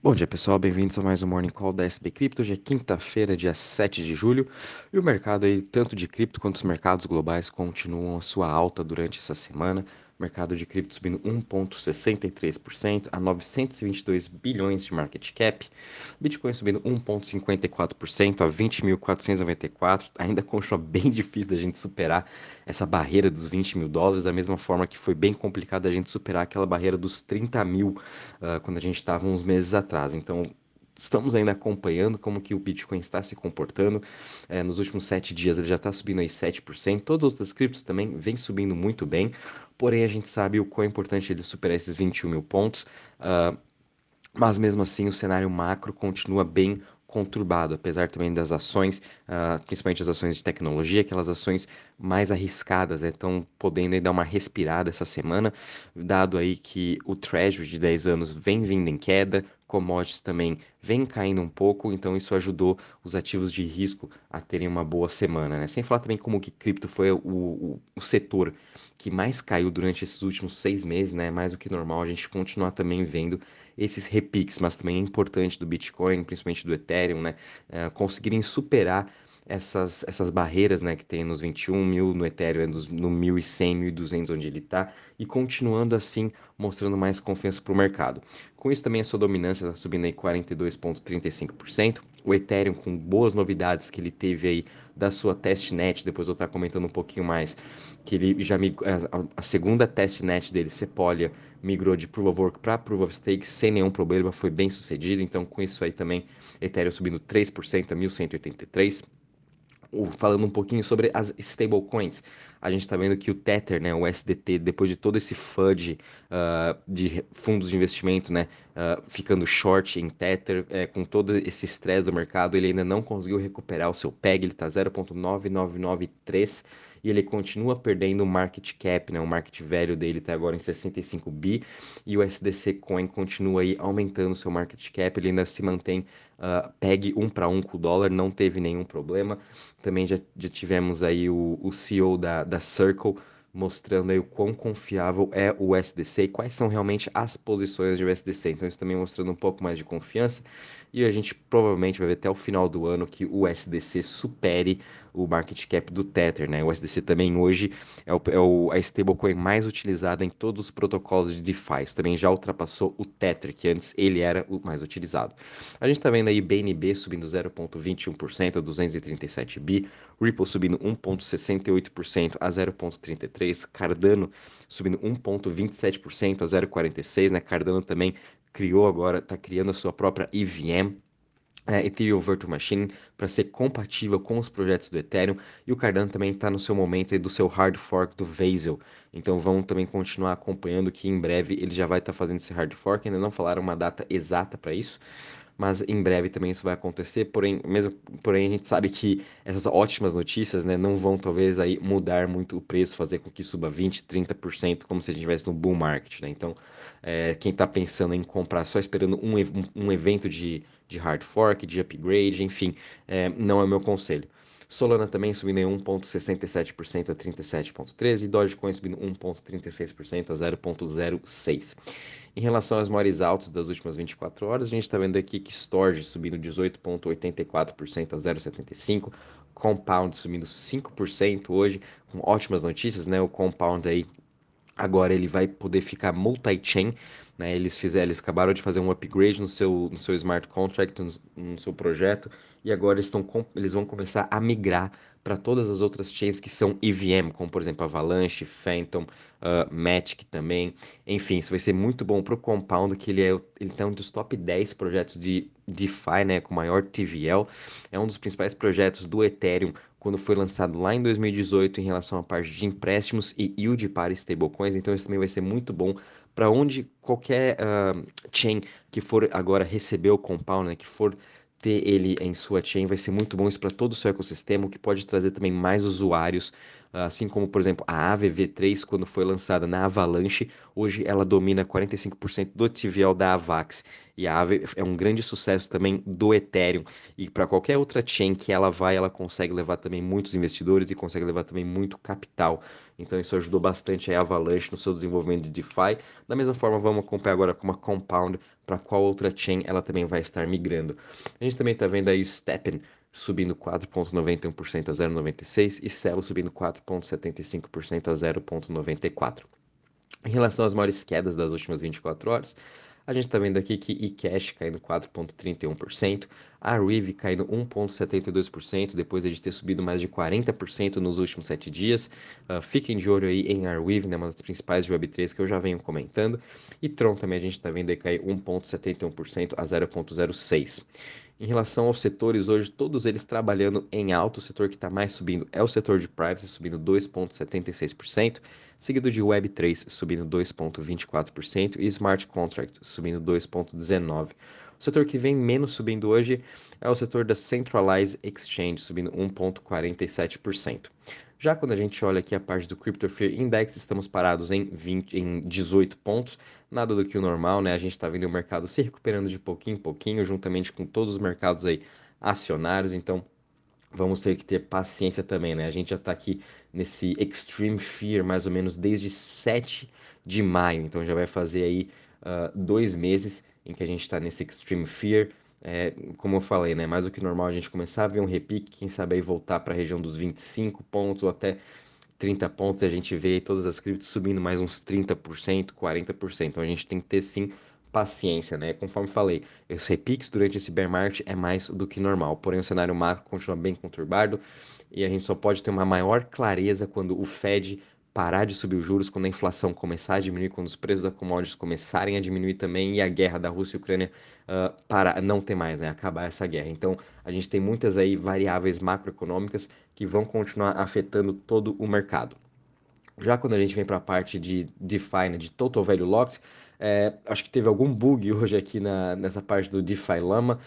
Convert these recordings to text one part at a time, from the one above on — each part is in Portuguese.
Bom dia pessoal, bem-vindos a mais um Morning Call da SB Cripto. Hoje é quinta-feira, dia 7 de julho, e o mercado aí, tanto de cripto quanto os mercados globais, continuam a sua alta durante essa semana. Mercado de cripto subindo 1,63% a 922 bilhões de market cap. Bitcoin subindo 1,54% a 20.494. Ainda continua bem difícil da gente superar essa barreira dos 20 mil dólares, da mesma forma que foi bem complicado a gente superar aquela barreira dos 30 mil uh, quando a gente estava uns meses atrás. Então, estamos ainda acompanhando como que o Bitcoin está se comportando. É, nos últimos sete dias ele já está subindo aí 7%. Todas as outras criptos também vêm subindo muito bem. Porém, a gente sabe o quão é importante ele superar esses 21 mil pontos. Uh, mas mesmo assim, o cenário macro continua bem conturbado, apesar também das ações, uh, principalmente as ações de tecnologia, aquelas ações mais arriscadas, estão né, podendo dar uma respirada essa semana, dado aí que o Treasury de 10 anos vem vindo em queda, commodities também vem caindo um pouco, então isso ajudou os ativos de risco a terem uma boa semana, né? Sem falar também como que cripto foi o, o, o setor que mais caiu durante esses últimos seis meses, né? Mais do que normal a gente continuar também vendo esses repiques, mas também é importante do Bitcoin, principalmente do Ethereum, né? Uh, conseguirem superar essas, essas barreiras né, que tem nos 21 mil, no Ethereum é no 1.100, 1.200 onde ele está, e continuando assim, mostrando mais confiança para o mercado. Com isso também a sua dominância está subindo aí 42,35%. O Ethereum com boas novidades que ele teve aí da sua testnet, depois eu estar comentando um pouquinho mais, que ele já a segunda testnet dele, Sepolia, migrou de Proof of Work para Proof of Stake sem nenhum problema, foi bem sucedido. Então com isso aí também Ethereum subindo 3% a 1.183 falando um pouquinho sobre as stablecoins. A gente está vendo que o Tether, né, o SDT, depois de todo esse FUD uh, de fundos de investimento, né, uh, ficando short em Tether, é, com todo esse estresse do mercado, ele ainda não conseguiu recuperar o seu PEG, ele está 0.9993 e ele continua perdendo o market cap, né? O market value dele está agora em 65 bi e o SDC Coin continua aí aumentando seu market cap, ele ainda se mantém uh, PEG 1 para 1 com o dólar, não teve nenhum problema. Também já, já tivemos aí o, o CEO da, da Circle mostrando aí o quão confiável é o USDC e quais são realmente as posições de USDC. Então isso também mostrando um pouco mais de confiança e a gente provavelmente vai ver até o final do ano que o USDC supere o market cap do Tether, né? O USDC também hoje é, o, é o, a stablecoin mais utilizada em todos os protocolos de DeFi. Isso também já ultrapassou o Tether, que antes ele era o mais utilizado. A gente está vendo aí BNB subindo 0,21% a 237 bi, Ripple subindo 1,68% a 0,33, Cardano subindo 1,27% a 0,46, né? Cardano também criou agora, está criando a sua própria EVM, é, Ethereum Virtual Machine para ser compatível com os projetos do Ethereum e o Cardano também está no seu momento do seu hard fork do Vasil. Então vão também continuar acompanhando que em breve ele já vai estar tá fazendo esse hard fork, ainda não falaram uma data exata para isso, mas em breve também isso vai acontecer. Porém, mesmo, porém a gente sabe que essas ótimas notícias, né, não vão talvez aí mudar muito o preço, fazer com que suba 20, 30%, como se a gente estivesse no bull market, né? Então, é, quem está pensando em comprar só esperando um, um evento de, de hard fork, de upgrade, enfim, é, não é o meu conselho. Solana também subindo em 1,67% a 37,13% e Dogecoin subindo 1,36% a 0,06%. Em relação às maiores altas das últimas 24 horas, a gente está vendo aqui que Storage subindo 18,84% a 0,75%, Compound subindo 5% hoje, com ótimas notícias, né? O Compound aí Agora ele vai poder ficar multi-chain, né? Eles fizeram, eles acabaram de fazer um upgrade no seu, no seu smart contract, no, no seu projeto, e agora eles, estão, eles vão começar a migrar para todas as outras chains que são EVM, como por exemplo Avalanche, Phantom, uh, Matic também. Enfim, isso vai ser muito bom para o Compound, que ele é ele tá um dos top 10 projetos de DeFi, né, com maior TVL. É um dos principais projetos do Ethereum quando foi lançado lá em 2018 em relação à parte de empréstimos e yield para stablecoins, então isso também vai ser muito bom para onde qualquer uh, chain que for agora receber o Compound, né, que for ter ele em sua chain, vai ser muito bom isso para todo o seu ecossistema, que pode trazer também mais usuários assim como, por exemplo, a AVV3, quando foi lançada na Avalanche, hoje ela domina 45% do TVL da Avax. E a Aave é um grande sucesso também do Ethereum. E para qualquer outra chain que ela vai, ela consegue levar também muitos investidores e consegue levar também muito capital. Então isso ajudou bastante a Avalanche no seu desenvolvimento de DeFi. Da mesma forma, vamos acompanhar agora com uma Compound para qual outra chain ela também vai estar migrando. A gente também está vendo aí o Steppen subindo 4,91% a 0,96% e Celo subindo 4,75% a 0,94%. Em relação às maiores quedas das últimas 24 horas, a gente está vendo aqui que eCash caindo 4,31%, a Rive caindo 1,72%, depois de ter subido mais de 40% nos últimos 7 dias. Uh, fiquem de olho aí em Arweave, né, uma das principais de Web3 que eu já venho comentando. E Tron também a gente está vendo aí cair 1,71% a 0,06%. Em relação aos setores, hoje todos eles trabalhando em alto, o setor que está mais subindo é o setor de privacy, subindo 2,76%, seguido de Web3 subindo 2,24% e Smart Contracts subindo 2,19%. O setor que vem menos subindo hoje é o setor da Centralized Exchange, subindo 1,47%. Já quando a gente olha aqui a parte do Crypto Fear Index, estamos parados em, 20, em 18 pontos, nada do que o normal, né? A gente está vendo o mercado se recuperando de pouquinho em pouquinho, juntamente com todos os mercados aí acionários, então vamos ter que ter paciência também, né? A gente já está aqui nesse Extreme Fear mais ou menos desde 7 de maio, então já vai fazer aí uh, dois meses em que a gente está nesse Extreme Fear é, como eu falei, né, mais do que normal a gente começar a ver um repique, quem sabe aí voltar para a região dos 25 pontos ou até 30 pontos, a gente vê todas as criptos subindo mais uns 30%, 40%. Então a gente tem que ter sim paciência, né? Conforme falei, os repiques durante esse bear market é mais do que normal, porém o cenário macro continua bem conturbado e a gente só pode ter uma maior clareza quando o Fed parar de subir os juros, quando a inflação começar a diminuir, quando os preços da commodities começarem a diminuir também e a guerra da Rússia e Ucrânia uh, para não ter mais, né, acabar essa guerra. Então, a gente tem muitas aí variáveis macroeconômicas que vão continuar afetando todo o mercado. Já quando a gente vem para a parte de DeFi, né, de Total Value Locked, é, acho que teve algum bug hoje aqui na, nessa parte do DeFi Lama,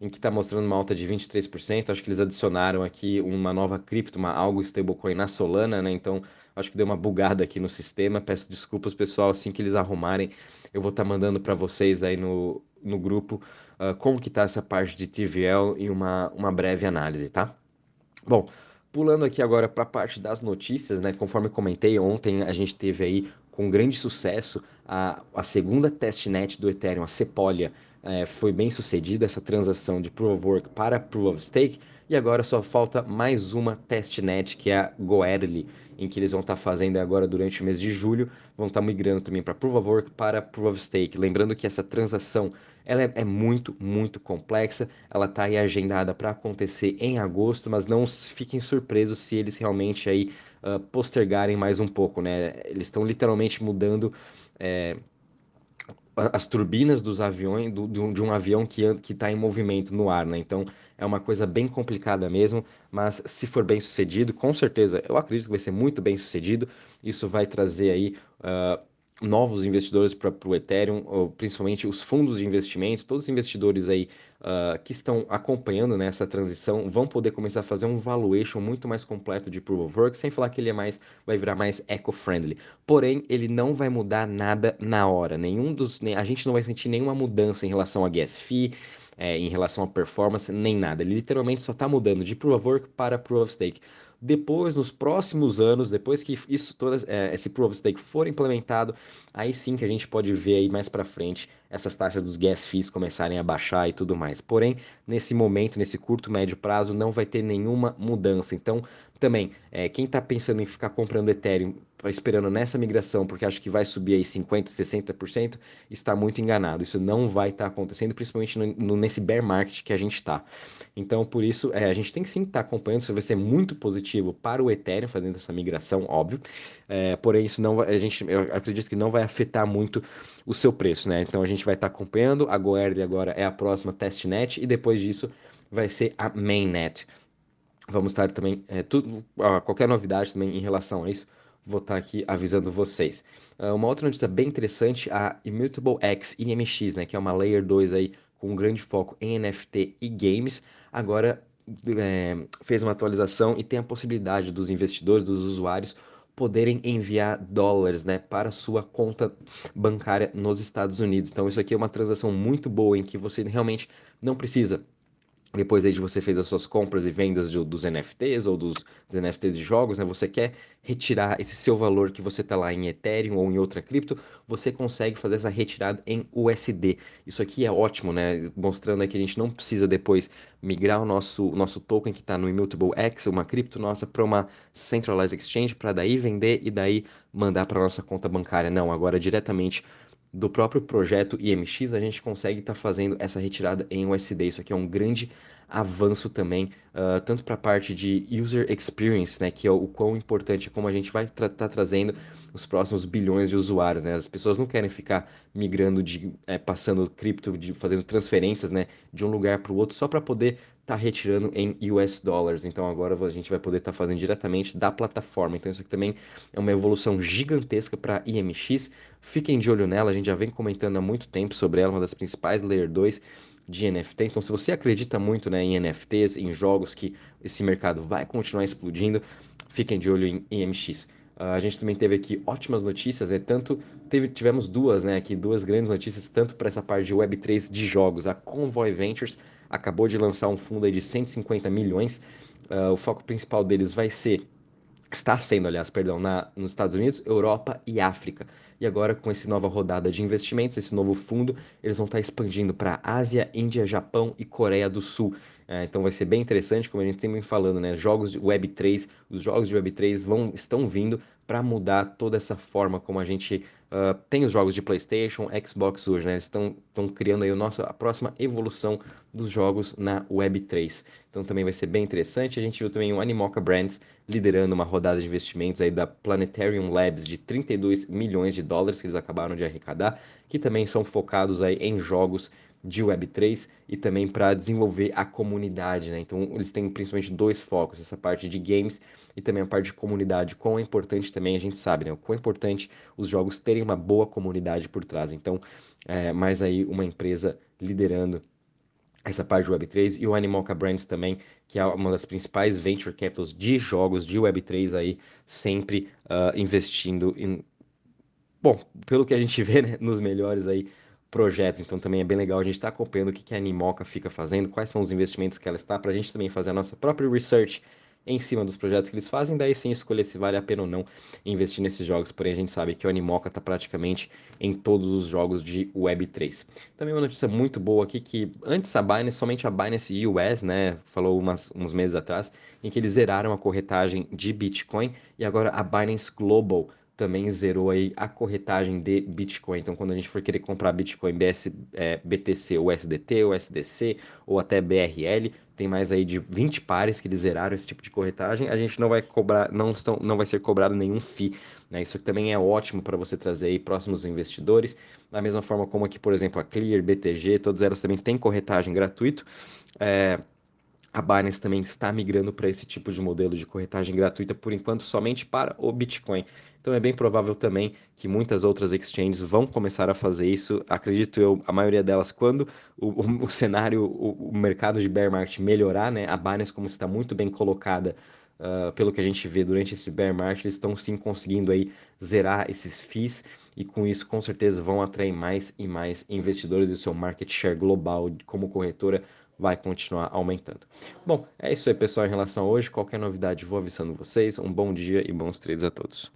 em que está mostrando uma alta de 23%. Acho que eles adicionaram aqui uma nova cripto, uma algo stablecoin na Solana, né? Então acho que deu uma bugada aqui no sistema. Peço desculpas, pessoal. Assim que eles arrumarem, eu vou estar tá mandando para vocês aí no, no grupo uh, como que está essa parte de TVL e uma, uma breve análise, tá? Bom, pulando aqui agora para a parte das notícias, né? Conforme comentei ontem, a gente teve aí com grande sucesso a, a segunda testnet do Ethereum, a Sepolia é, foi bem sucedida essa transação de Proof of Work para Proof of Stake e agora só falta mais uma testnet que é a Goerli, em que eles vão estar tá fazendo agora durante o mês de julho, vão estar tá migrando também para Proof of Work para Proof of Stake. Lembrando que essa transação ela é, é muito, muito complexa, ela está aí agendada para acontecer em agosto, mas não fiquem surpresos se eles realmente aí uh, postergarem mais um pouco, né? Eles estão literalmente mudando é, as turbinas dos aviões, do, de, um, de, um, avião que está em movimento no ar, né? Então é uma coisa bem complicada mesmo, mas se for bem sucedido, com certeza, eu acredito que vai ser muito bem sucedido. Isso vai trazer aí uh, novos investidores para o Ethereum, principalmente os fundos de investimento, todos os investidores aí uh, que estão acompanhando nessa né, transição vão poder começar a fazer um valuation muito mais completo de Proof of Work, sem falar que ele é mais, vai virar mais eco-friendly. Porém, ele não vai mudar nada na hora. Nenhum dos, a gente não vai sentir nenhuma mudança em relação a gas fee, é, em relação à performance, nem nada. Ele literalmente só está mudando de Proof of Work para Proof of Stake. Depois, nos próximos anos, depois que isso todo é, esse Proof of Stake for implementado, aí sim que a gente pode ver aí mais para frente essas taxas dos gas fees começarem a baixar e tudo mais. Porém, nesse momento, nesse curto médio prazo, não vai ter nenhuma mudança. Então, também, é, quem está pensando em ficar comprando Ethereum esperando nessa migração, porque acho que vai subir aí 50%, 60%, está muito enganado. Isso não vai estar tá acontecendo, principalmente no, no, nesse bear market que a gente está. Então, por isso, é, a gente tem que sim estar tá acompanhando. Isso vai ser muito positivo para o Ethereum fazendo essa migração, óbvio. É, porém, isso não vai, a gente, eu acredito que não vai afetar muito o seu preço, né? Então, a gente vai estar tá acompanhando. A Goerli agora é a próxima testnet e depois disso vai ser a mainnet. Vamos estar também, é, tudo, qualquer novidade também em relação a isso, vou estar aqui avisando vocês. Uh, uma outra notícia bem interessante, a Immutable X IMX, né, que é uma Layer 2 aí com um grande foco em NFT e games, agora é, fez uma atualização e tem a possibilidade dos investidores, dos usuários, poderem enviar dólares né, para sua conta bancária nos Estados Unidos. Então, isso aqui é uma transação muito boa em que você realmente não precisa depois aí de você fez as suas compras e vendas de, dos NFTs ou dos, dos, NFTs de jogos, né? Você quer retirar esse seu valor que você está lá em Ethereum ou em outra cripto, você consegue fazer essa retirada em USD. Isso aqui é ótimo, né? Mostrando aí que a gente não precisa depois migrar o nosso, o nosso token que está no Immutable X, uma cripto nossa, para uma Centralized Exchange, para daí vender e daí mandar para nossa conta bancária. Não, agora diretamente do próprio projeto IMX, a gente consegue estar tá fazendo essa retirada em USD. Isso aqui é um grande avanço também, uh, tanto para a parte de user experience, né, que é o, quão importante é como a gente vai estar tá trazendo os próximos bilhões de usuários. Né? As pessoas não querem ficar migrando, de, é, passando cripto, de, fazendo transferências né, de um lugar para o outro só para poder tá retirando em US dollars. Então agora a gente vai poder estar tá fazendo diretamente da plataforma. Então isso aqui também é uma evolução gigantesca para IMX. Fiquem de olho nela, a gente já vem comentando há muito tempo sobre ela, uma das principais Layer 2 de NFT. Então, se você acredita muito né, em NFTs, em jogos que esse mercado vai continuar explodindo, fiquem de olho em IMX. Uh, a gente também teve aqui ótimas notícias, né? Tanto teve, tivemos duas, né? Aqui duas grandes notícias, tanto para essa parte de Web3 de jogos. A Convoy Ventures acabou de lançar um fundo aí de 150 milhões. Uh, o foco principal deles vai ser está sendo, aliás, perdão, na, nos Estados Unidos, Europa e África. E agora, com essa nova rodada de investimentos, esse novo fundo, eles vão estar expandindo para Ásia, Índia, Japão e Coreia do Sul. É, então vai ser bem interessante, como a gente sempre vem falando, né? Jogos de Web3, os jogos de Web3 vão, estão vindo para mudar toda essa forma como a gente uh, tem os jogos de PlayStation, Xbox hoje, né? Eles estão criando aí o nosso, a próxima evolução dos jogos na Web3. Então também vai ser bem interessante. A gente viu também o Animoca Brands liderando uma rodada de investimentos aí da Planetarium Labs de 32 milhões de dólares que eles acabaram de arrecadar, que também são focados aí em jogos de Web3 e também para desenvolver a comunidade, né? Então eles têm principalmente dois focos, essa parte de games e também a parte de comunidade. Quão é importante também a gente sabe, né? O quão é importante os jogos terem uma boa comunidade por trás. Então, é, mais aí uma empresa liderando essa parte de Web3 e o Animoca Brands também, que é uma das principais venture capitals de jogos de Web3 aí, sempre uh, investindo em, bom, pelo que a gente vê, né, nos melhores aí projetos. Então também é bem legal a gente estar tá acompanhando o que, que a Animoca fica fazendo, quais são os investimentos que ela está, para a gente também fazer a nossa própria research em cima dos projetos que eles fazem, daí sim escolher se vale a pena ou não investir nesses jogos. Porém, a gente sabe que o Animoca está praticamente em todos os jogos de Web3. Também uma notícia muito boa aqui que antes a Binance, somente a Binance US, né, falou umas, uns meses atrás, em que eles zeraram a corretagem de Bitcoin e agora a Binance Global também zerou aí a corretagem de Bitcoin. Então, quando a gente for querer comprar Bitcoin BS, é, BTC, USDT, USDC ou até BRL, tem mais aí de 20 pares que eles zeraram esse tipo de corretagem. A gente não vai cobrar, não, estão, não vai ser cobrado nenhum FII. Né? Isso também é ótimo para você trazer aí próximos investidores. Da mesma forma como aqui, por exemplo, a Clear, BTG, todas elas também têm corretagem gratuito. É, a Binance também está migrando para esse tipo de modelo de corretagem gratuita, por enquanto, somente para o Bitcoin. Então é bem provável também que muitas outras exchanges vão começar a fazer isso. Acredito eu, a maioria delas, quando o, o, o cenário, o, o, mercado de bear market melhorar, né? A Binance, como está muito bem colocada, uh, pelo que a gente vê durante esse bear market, eles estão sim conseguindo aí zerar esses FIIs e com isso com certeza vão atrair mais e mais investidores e o seu market share global como corretora vai continuar aumentando. Bom, é isso aí, pessoal, em relação a hoje. Qualquer novidade, vou avisando vocês. Um bom dia e bons trades a todos.